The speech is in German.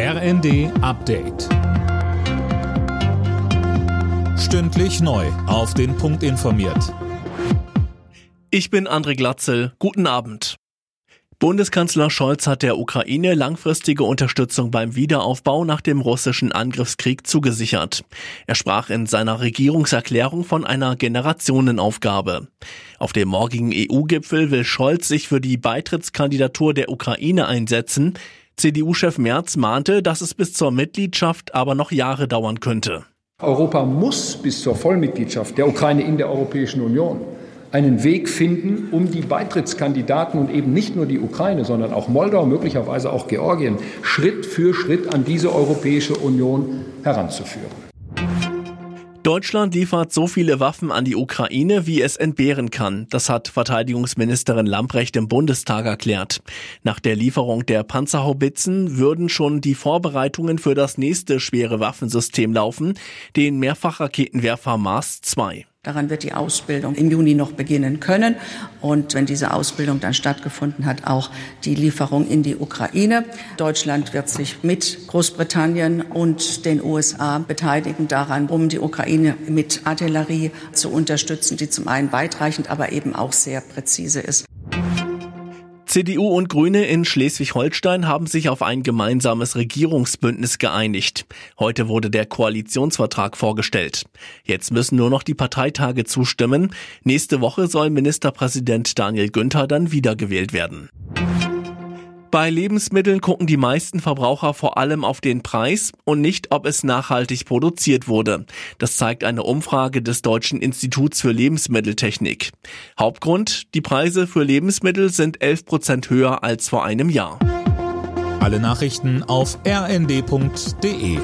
RND Update. Stündlich neu. Auf den Punkt informiert. Ich bin André Glatzel. Guten Abend. Bundeskanzler Scholz hat der Ukraine langfristige Unterstützung beim Wiederaufbau nach dem russischen Angriffskrieg zugesichert. Er sprach in seiner Regierungserklärung von einer Generationenaufgabe. Auf dem morgigen EU-Gipfel will Scholz sich für die Beitrittskandidatur der Ukraine einsetzen. CDU-Chef Merz mahnte, dass es bis zur Mitgliedschaft aber noch Jahre dauern könnte. Europa muss bis zur Vollmitgliedschaft der Ukraine in der Europäischen Union einen Weg finden, um die Beitrittskandidaten und eben nicht nur die Ukraine, sondern auch Moldau, möglicherweise auch Georgien, Schritt für Schritt an diese Europäische Union heranzuführen. Deutschland liefert so viele Waffen an die Ukraine, wie es entbehren kann. Das hat Verteidigungsministerin Lamprecht im Bundestag erklärt. Nach der Lieferung der Panzerhaubitzen würden schon die Vorbereitungen für das nächste schwere Waffensystem laufen, den Mehrfachraketenwerfer Mars 2. Daran wird die Ausbildung im Juni noch beginnen können. Und wenn diese Ausbildung dann stattgefunden hat, auch die Lieferung in die Ukraine. Deutschland wird sich mit Großbritannien und den USA beteiligen daran, um die Ukraine mit Artillerie zu unterstützen, die zum einen weitreichend, aber eben auch sehr präzise ist. CDU und Grüne in Schleswig-Holstein haben sich auf ein gemeinsames Regierungsbündnis geeinigt. Heute wurde der Koalitionsvertrag vorgestellt. Jetzt müssen nur noch die Parteitage zustimmen. Nächste Woche soll Ministerpräsident Daniel Günther dann wiedergewählt werden. Bei Lebensmitteln gucken die meisten Verbraucher vor allem auf den Preis und nicht, ob es nachhaltig produziert wurde. Das zeigt eine Umfrage des Deutschen Instituts für Lebensmitteltechnik. Hauptgrund, die Preise für Lebensmittel sind 11 Prozent höher als vor einem Jahr. Alle Nachrichten auf rnd.de